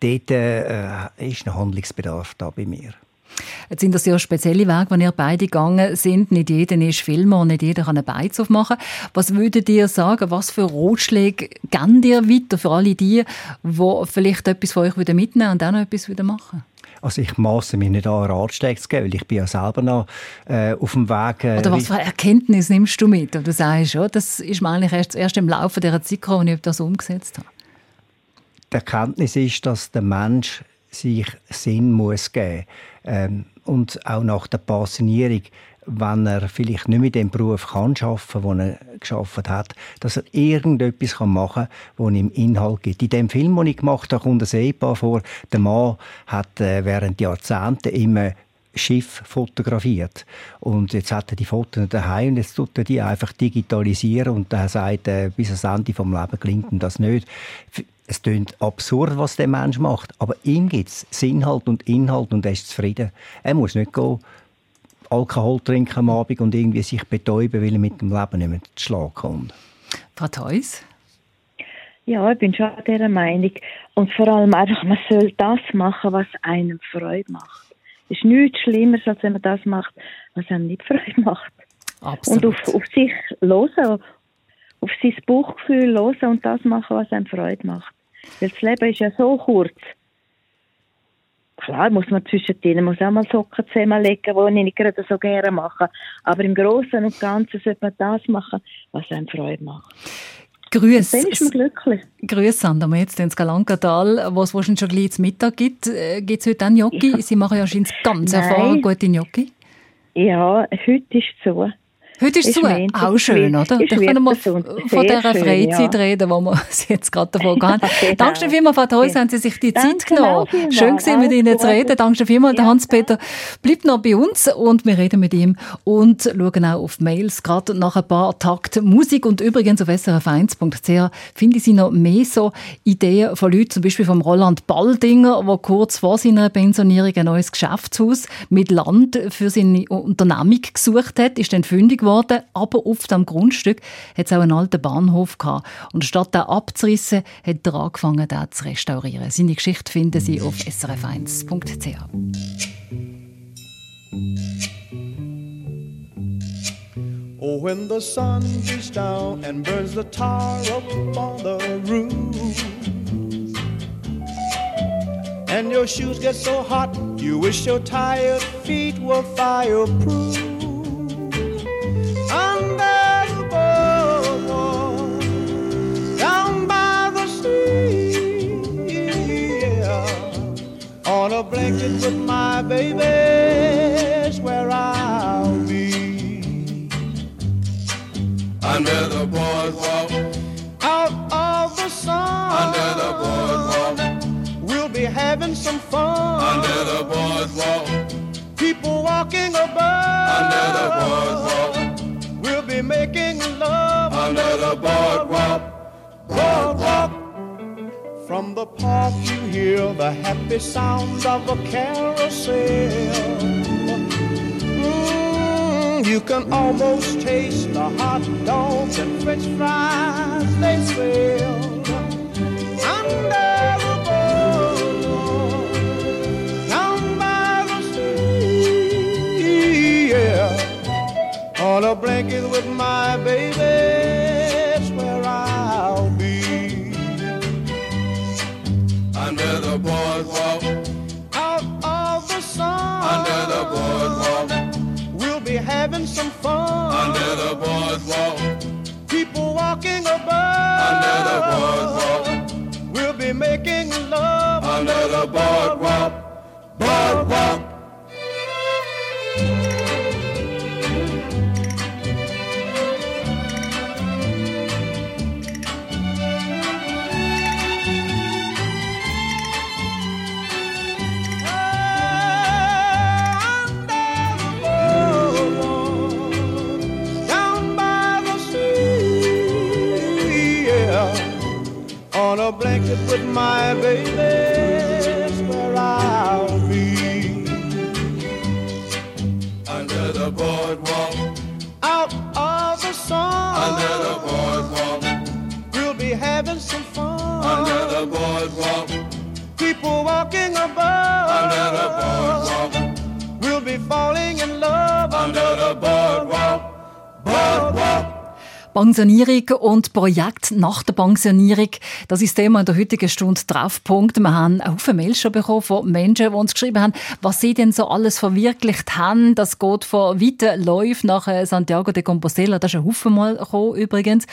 Dort äh, ist ein Handlungsbedarf da bei mir. Jetzt sind das ja spezielle Wege, wenn ihr beide gegangen sind. Nicht jeder ist Filmer und nicht jeder kann einen Beiz aufmachen. Was würdet ihr sagen, was für Ratschläge geben ihr weiter für alle die, die vielleicht etwas von euch wieder mitnehmen und noch etwas wieder machen? Also ich maße mich nicht an, Ratschläge zu geben, weil ich bin ja selber noch äh, auf dem Weg. Äh, Oder was für Erkenntnis nimmst du mit? Und du sagst, ja, das ist mir eigentlich erst, erst im Laufe dieser Zeit gekommen, als ich das umgesetzt habe. Die Erkenntnis ist, dass der Mensch sich Sinn muss geben ähm, und auch nach der Pensionierung, wenn er vielleicht nicht mit dem Beruf kann arbeiten, den er geschafft hat, dass er irgendetwas machen kann, das ihm Inhalt gibt. In dem Film, den ich gemacht habe, kommt ein Ehepaar vor. Der Mann hat äh, während Jahrzehnten immer Schiff fotografiert. Und jetzt hat er die Fotos daheim und jetzt tut er die einfach digitalisieren und er sagt, äh, bis ans Ende vom Leben klingt ihm das nicht es klingt absurd, was der Mensch macht, aber ihm gibt es Sinnhalt und Inhalt und er ist zufrieden. Er muss nicht gehen, Alkohol trinken am Abend und irgendwie sich betäuben, weil er mit dem Leben nicht mehr zu Schlag kommt. Frau Theus? Ja, ich bin schon dieser Meinung. Und vor allem einfach, man soll das machen, was einem Freude macht. Es ist nichts Schlimmeres, als wenn man das macht, was einem nicht Freude macht. Absolut. Und auf, auf sich hören, auf sein Bauchgefühl hören und das machen, was einem Freude macht. Weil das Leben ist ja so kurz. Klar muss man zwischendrin muss auch mal Socken zusammenlegen, die ich nicht gerade so gerne mache. Aber im Großen und Ganzen sollte man das machen, was einem Freude macht. Grüß. Dann ist man glücklich. Grüß, Sandra. Wir jetzt ins Galankatal, wo es wahrscheinlich schon gleich zum Mittag gibt. Äh, Gibt es heute auch Gnocchi? Ja. Sie machen ja anscheinend ganz Nein. erfahren gute Gnocchi. Ja, heute ist es so. Heute ist es Ist zu. Auch schön, oder? Da können wir von dieser schön, Freizeit ja. reden, wo wir jetzt gerade davon gehen. Genau. Danke vielmals, Frau Theus, haben Sie sich die Danke Zeit genommen. vielmals. Schön gewesen, mit Ihnen zu reden. Danke vielmals. Der Ja, Hans-Peter bleibt noch bei uns und wir reden mit ihm und schauen auch auf Mails, gerade nach ein paar Takt Musik. Und übrigens auf srf1.ch finde ich Sie noch mehr so Ideen von Leuten, zum Beispiel vom Roland Baldinger, der kurz vor seiner Pensionierung ein neues Geschäftshaus mit Land für seine Unternehmung gesucht hat, ist dann fündig geworden, aber auf dem Grundstück hat es auch einen alten Bahnhof gehabt. Und statt den abzurissen, hat er angefangen, den zu restaurieren. Seine Geschichte finden Sie auf srf1.ch. Oh, when the sun beats down and burns the tar up on the roof, and your shoes get so hot, you wish your tired feet were fireproof. Happy sounds of a carousel. Mm, you can almost taste the hot dogs and french fries they sell. Under the boardwalk, down by the sea, yeah. On a blanket with Walking above, under the boardwalk, we'll be making love. Under the boardwalk, boardwalk. Blanket with my baby, where I'll be. Under the boardwalk, Out of the sun, under the boardwalk, we'll be having some fun. under the boardwalk, People walking above, under the boardwalk, we'll be falling in love. Under the boardwalk, boardwalk. Pensionierung und Projekt nach der Pensionierung, das ist Thema in der heutigen Stunde Treffpunkt. Wir haben auch viele Mails schon bekommen von Menschen, die uns geschrieben haben, was sie denn so alles verwirklicht haben. Das geht von weiten Läufen nach äh, Santiago de Compostela, das ist ein Haufen mal gekommen, übrigens,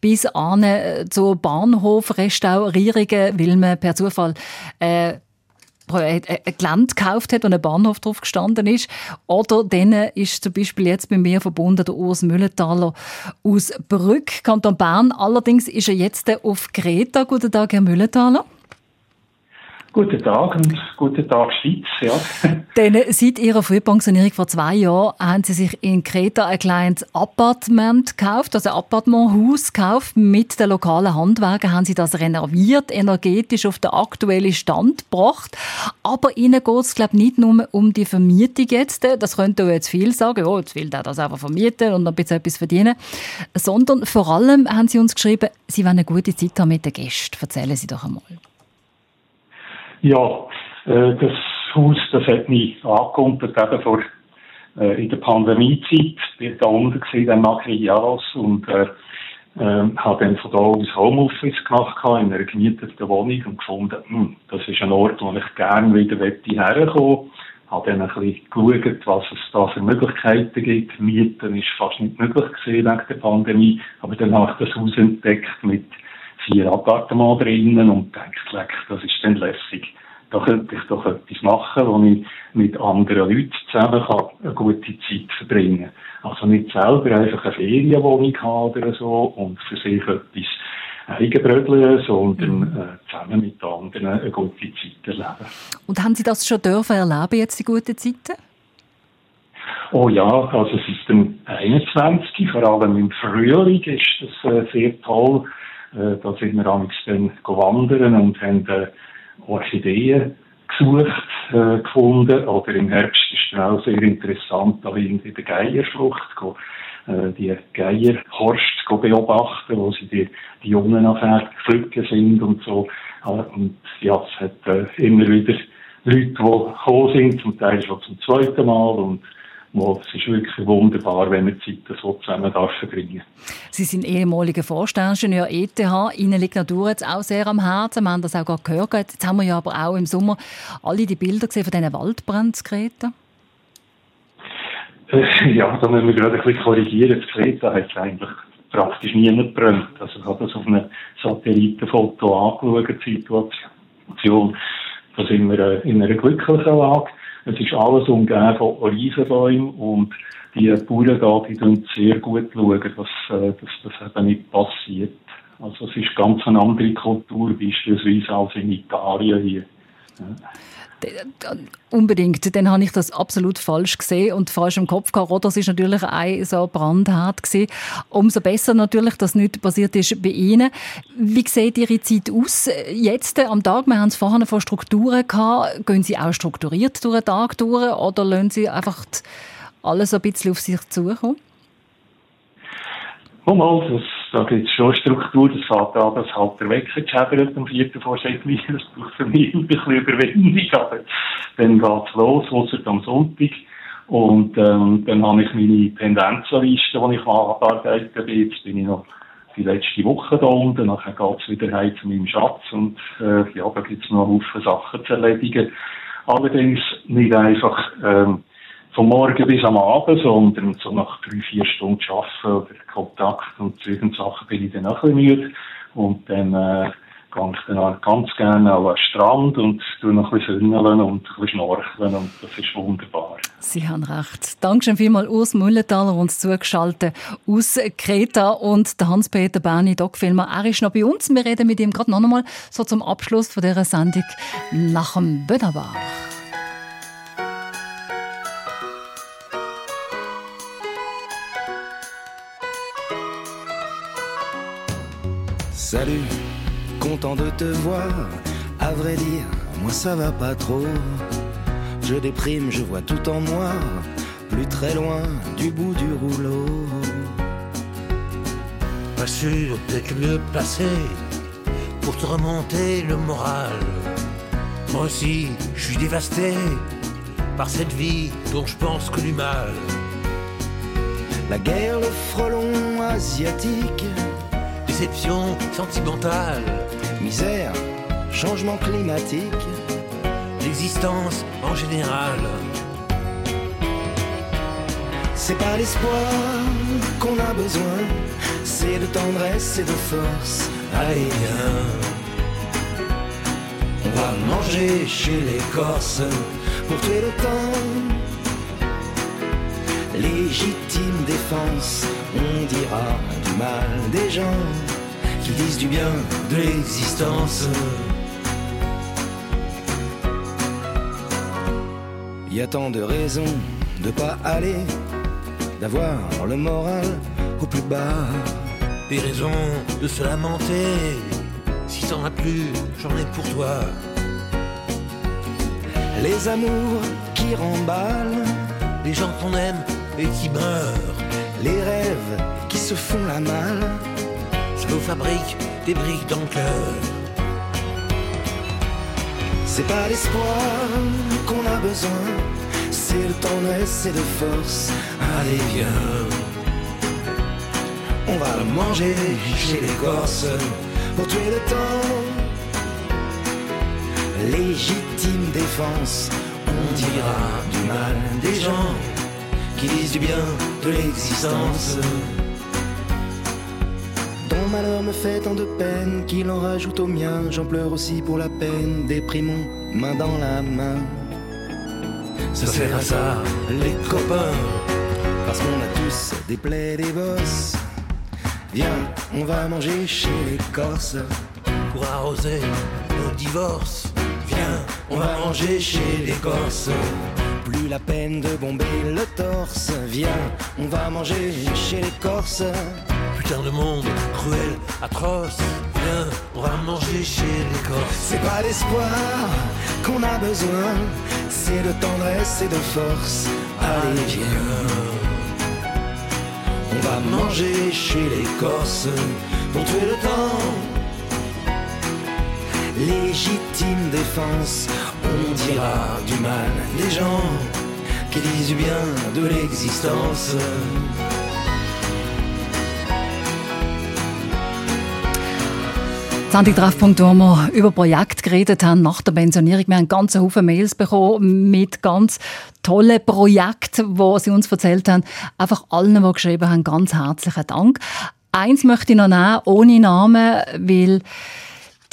bis an äh, zu Bahnhofrestaurierungen, weil man per Zufall äh, ein Gelände gekauft hat und ein Bahnhof drauf gestanden ist. Oder dann ist zum Beispiel jetzt bei mir verbunden der Urs Müllenthaler aus Brück, Kanton Bern. Allerdings ist er jetzt auf Kreta. Guten Tag, Herr Müllenthaler. Guten Tag und guten Tag Schweiz. Ja. Denn seit Ihrer Frühpensionierung vor zwei Jahren haben Sie sich in Kreta ein kleines Appartement gekauft, also ein Appartementhaus gekauft. Mit den lokalen Handwerkern haben Sie das renoviert, energetisch auf den aktuellen Stand gebracht. Aber Ihnen geht es, glaube ich, nicht nur um die Vermietung jetzt. Das könnte jetzt viel sagen, ja, jetzt will der das einfach vermieten und ein bisschen etwas verdienen. Sondern vor allem haben Sie uns geschrieben, Sie wollen eine gute Zeit haben mit den Gästen. Erzählen Sie doch einmal. Ja, äh, das Haus, das hat mich angekumpelt, eben vor, äh, in der Pandemiezeit. Ich war da unten gewesen, dann Magriaros und, äh, Ähm, habe dann von da aus Homeoffice gemacht in einer gemieteten Wohnung und gefunden, hm, das ist ein Ort, wo ich gerne wieder herkommen habe dann ein bisschen geschaut, was es da für Möglichkeiten gibt. Mieten ist fast nicht möglich gewesen wegen der Pandemie, aber dann habe ich das Haus entdeckt mit vier Appartements drinnen und gedacht, leck, das ist dann lässig. Da könnte ich doch etwas machen, wo ich mit anderen Leuten zusammen kann eine gute Zeit verbringen kann. Also nicht selber einfach eine Ferienwohnung haben oder so und für sich etwas Eigenbrödeln, sondern äh, zusammen mit anderen eine gute Zeit erleben. Und haben Sie das schon dürfen erleben, jetzt die guten Zeiten? Oh ja, also seit dem 21. vor allem im Frühling ist das äh, sehr toll. Äh, da sind wir amigs wandern und haben äh, Orchideen gesucht, äh, gefunden. Oder im Herbst ist es auch sehr interessant, da in der Geierflucht go, äh, die Geierhorst beobachten, wo sie die, die Jungen nachher pflücken sind und so. Äh, und ja, es hat äh, immer wieder Leute, die gekommen sind, zum Teil schon zum zweiten Mal und Es ist wirklich wunderbar, wenn man Zeit so zusammen darf verbringen Sie sind ehemaliger Vorstandsingenieur ETH. Ihnen liegt Natur jetzt auch sehr am Herzen. Wir haben das auch gerade gehört. Jetzt haben wir ja aber auch im Sommer alle die Bilder gesehen von diesen Waldbrandskräten. Äh, ja, da müssen wir gerade ein bisschen korrigieren. Das Kreta hat eigentlich praktisch niemand gebrannt. Also ich habe das auf einem Satellitenfoto angeschaut, die Situation. Da sind wir äh, in einer glücklichen Lage. Es ist alles umgeben von Olivenbäumen und die Bauern da, die schauen sehr gut, schauen, dass, äh, dass das eben nicht passiert. Also es ist ganz eine andere Kultur beispielsweise als in Italien hier. Ja. Unbedingt, dann habe ich das absolut falsch gesehen und falsch im Kopf gehabt. Rodos ist natürlich ein so brandhart gewesen. Umso besser natürlich, dass nichts passiert ist bei Ihnen. Wie sieht Ihre Zeit aus jetzt am Tag? Wir haben es vorhin von Strukturen gehabt. Gehen Sie auch strukturiert durch den Tag durch oder lassen Sie einfach alles ein bisschen auf sich zukommen? Mal, das, gibt es schon Struktur. Das fängt an, dass halt der Wechsel geschäbert am 4. vor 6 Das braucht für mich ein bisschen Überwindung, aber dann geht's los, außer am Sonntag. Und ähm, dann habe ich meine Tendenzenliste, die ich mal abarbeiten bin. Jetzt bin ich noch die letzte Woche da unten. Nachher geht's wieder heim zu meinem Schatz. Und äh, ja, da gibt's noch Haufen Sachen zu erledigen. Allerdings nicht einfach... Ähm, vom Morgen bis am Abend, sondern so nach drei, vier Stunden Arbeiten oder Kontakt und solchen Sachen bin ich dann auch ein bisschen müde. Und dann äh, gehe ich dann auch ganz gerne an den Strand und tue noch ein bisschen sünneln und ein bisschen schnorcheln und das ist wunderbar. Sie haben recht. Dankeschön vielmals Urs Müllenthaler, uns zugeschaltet aus Kreta und der Hans-Peter Berni, Doc-Filmer. Er ist noch bei uns. Wir reden mit ihm gerade noch einmal so zum Abschluss von dieser Sendung nach dem Böderbach. Salut, content de te voir. À vrai dire, moi ça va pas trop. Je déprime, je vois tout en noir, plus très loin du bout du rouleau. Pas sûr d'être mieux placé pour te remonter le moral. Moi aussi, je suis dévasté par cette vie dont je pense que du mal. La guerre, le frelon asiatique déception sentimentale, misère, changement climatique, l'existence en général. C'est pas l'espoir qu'on a besoin, c'est de tendresse et de force. Allez, viens, on va manger chez les Corses pour tuer le temps. Légitime défense, on dira du mal des gens qui disent du bien de l'existence. Il y a tant de raisons de pas aller, d'avoir le moral au plus bas. Des raisons de se lamenter, si t'en as plus, j'en ai pour toi. Les amours qui remballent, les gens qu'on aime et qui meurent, les rêves qui se font la malle, ça nous fabrique des briques dans le cœur. C'est pas l'espoir qu'on a besoin, c'est de tendresse et de force. Allez, viens, on va le manger chez les Corses pour tuer le temps. Légitime défense, on dira du mal des gens qui disent du bien de l'existence. Ton malheur me fait tant de peine qu'il en rajoute au mien. J'en pleure aussi pour la peine, déprimons, main dans la main. Ça sert à ça, les copains, parce qu'on a tous des plaies, des bosses. Viens, on va manger chez les Corses Pour arroser nos divorces. Viens, on va manger chez les Corses. Plus la peine de bomber le torse. Viens, on va manger chez les Corses. Putain de monde, cruel, atroce. Viens, on va manger chez les Corses. C'est pas l'espoir qu'on a besoin, c'est de tendresse et de force. Allez, viens. On va manger chez les Corses pour tuer le temps. Légitime défense, on dira du mal des gens qui disent du bien de l'existence. Sendung Treffpunkt, wo wir über Projekte geredet haben nach der Pensionierung. Wir haben ganz Haufen Mails bekommen mit ganz tollen Projekten, wo sie uns erzählt haben. Einfach allen, die geschrieben haben, ganz herzlichen Dank. Eins möchte ich noch nehmen, ohne Namen, weil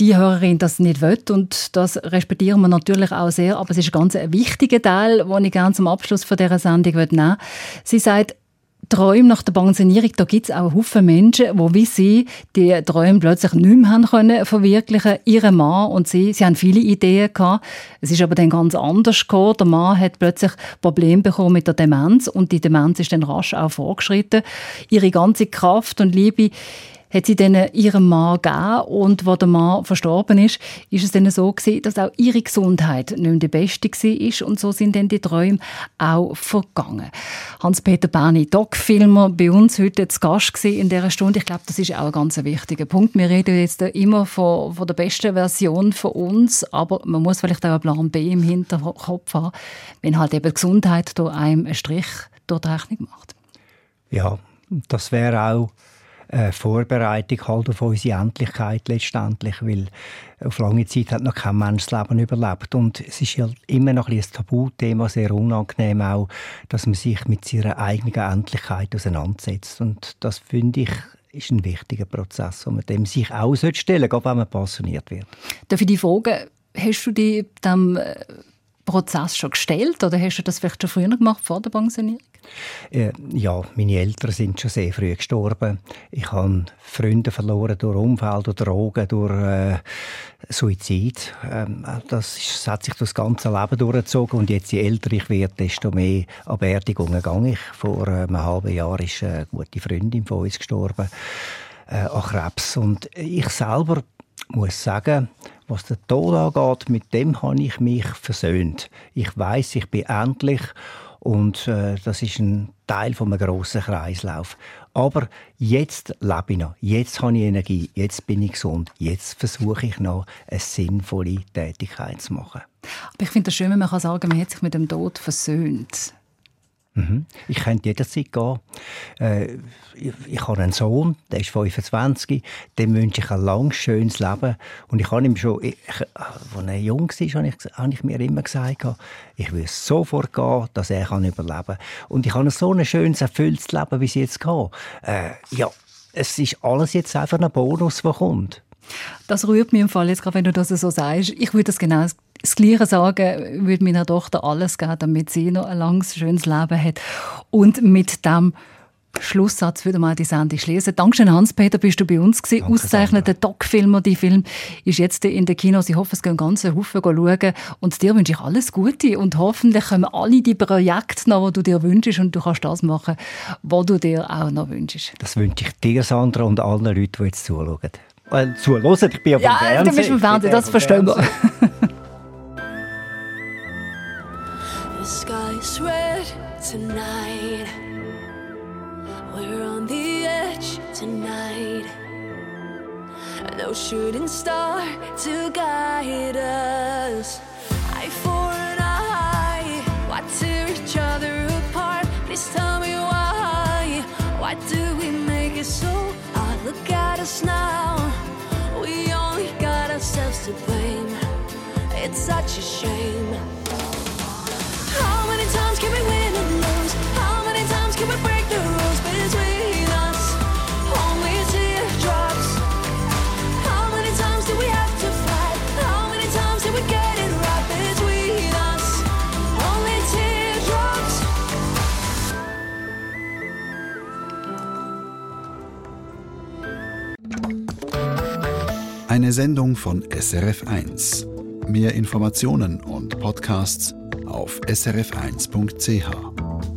die Hörerin das nicht will und das respektieren wir natürlich auch sehr, aber es ist ein ganz wichtiger Teil, den ich gerne zum Abschluss von dieser Sendung nehmen will. Sie sagt, Träume nach der Pensionierung, da gibt es auch Haufen Menschen, die wie sie die Träume plötzlich nicht mehr haben können verwirklichen. Ihre Mann und sie, sie haben viele Ideen gehabt. Es ist aber dann ganz anders gekommen. Der Mann hat plötzlich Probleme bekommen mit der Demenz und die Demenz ist dann rasch auch vorgeschritten. Ihre ganze Kraft und Liebe hat sie dann ihrem Mann gegeben und wo der Mann verstorben ist, ist es dann so gewesen, dass auch ihre Gesundheit nicht mehr die beste war und so sind dann die Träume auch vergangen. Hans-Peter Berni, Doc-Filmer, bei uns heute zu Gast in dieser Stunde. Ich glaube, das ist auch ein ganz wichtiger Punkt. Wir reden jetzt immer von, von der besten Version von uns, aber man muss vielleicht auch einen Plan B im Hinterkopf haben, wenn halt eben die Gesundheit durch einem einen Strich durch die Rechnung macht. Ja, das wäre auch eine Vorbereitung halt auf unsere Endlichkeit letztendlich, weil auf lange Zeit hat noch kein Mensch das Leben überlebt und es ist ja immer noch ein, ein Tabuthema, sehr unangenehm auch, dass man sich mit seiner eigenen Endlichkeit auseinandersetzt und das finde ich ist ein wichtiger Prozess, wo man dem sich auch stellen sollte, gerade wenn man passioniert wird. Darf ich dich fragen, hast du dich dem äh, Prozess schon gestellt oder hast du das vielleicht schon früher gemacht, vor der Pensionierung? Äh, ja, meine Eltern sind schon sehr früh gestorben. Ich habe Freunde verloren durch Unfall, durch Drogen, durch äh, Suizid. Ähm, das, ist, das hat sich das ganze Leben durchgezogen und jetzt, je älter ich werde, desto mehr an Beerdigungen gehe ich. Vor äh, einem halben Jahr ist eine gute Freundin von uns gestorben äh, an Krebs und ich selber muss sagen, was den Tod angeht, mit dem habe ich mich versöhnt. Ich weiß, ich bin endlich und äh, das ist ein Teil von einem grossen Kreislauf. Aber jetzt lebe ich noch, jetzt habe ich Energie, jetzt bin ich gesund, jetzt versuche ich noch eine sinnvolle Tätigkeit zu machen. Aber ich finde es schön, wenn man kann sagen man hat sich mit dem Tod versöhnt. Mhm. Ich könnte jederzeit gehen. Äh, ich, ich habe einen Sohn, der ist 25. Dem wünsche ich ein langes, schönes Leben. Und ich habe ihm schon, ich, als er jung war, habe ich, habe ich mir immer gesagt, ich will sofort gehen, dass er kann überleben kann. Und ich habe so ein schönes, erfülltes Leben, wie es jetzt geht. Äh, ja, es ist alles jetzt einfach ein Bonus, der kommt. Das rührt mich im Fall jetzt gerade, wenn du das so sagst. Ich würde das genau das Gleiche sagen, würde meiner Tochter alles geben, damit sie noch ein langes, schönes Leben hat. Und mit dem Schlusssatz würde mal die Sendung schließen. Dankeschön, Hans-Peter, bist du bei uns gewesen. Auszeichneter Doc-Filmer. Die Film ist jetzt in den Kinos. Ich hoffe, es gehen ganz Haufen schauen. Und dir wünsche ich alles Gute. Und hoffentlich kommen alle die Projekte noch, die du dir wünschst. Und du kannst das machen, was du dir auch noch wünschst. Das wünsche ich dir, Sandra, und allen Leuten, die jetzt zuschauen. Äh, zuhören, ich bin auf dem ja, Fernsehen. du bist im Fernsehen, das verstehen wir. sky's red tonight. We're on the edge tonight. No shooting star to guide us. Eye for an eye. Why tear each other apart? Please tell me why. Why do we make it so hard? Look at us now. We only got ourselves to blame. It's such a shame. Eine Sendung von SRF1. Mehr Informationen und Podcasts auf srf1.ch.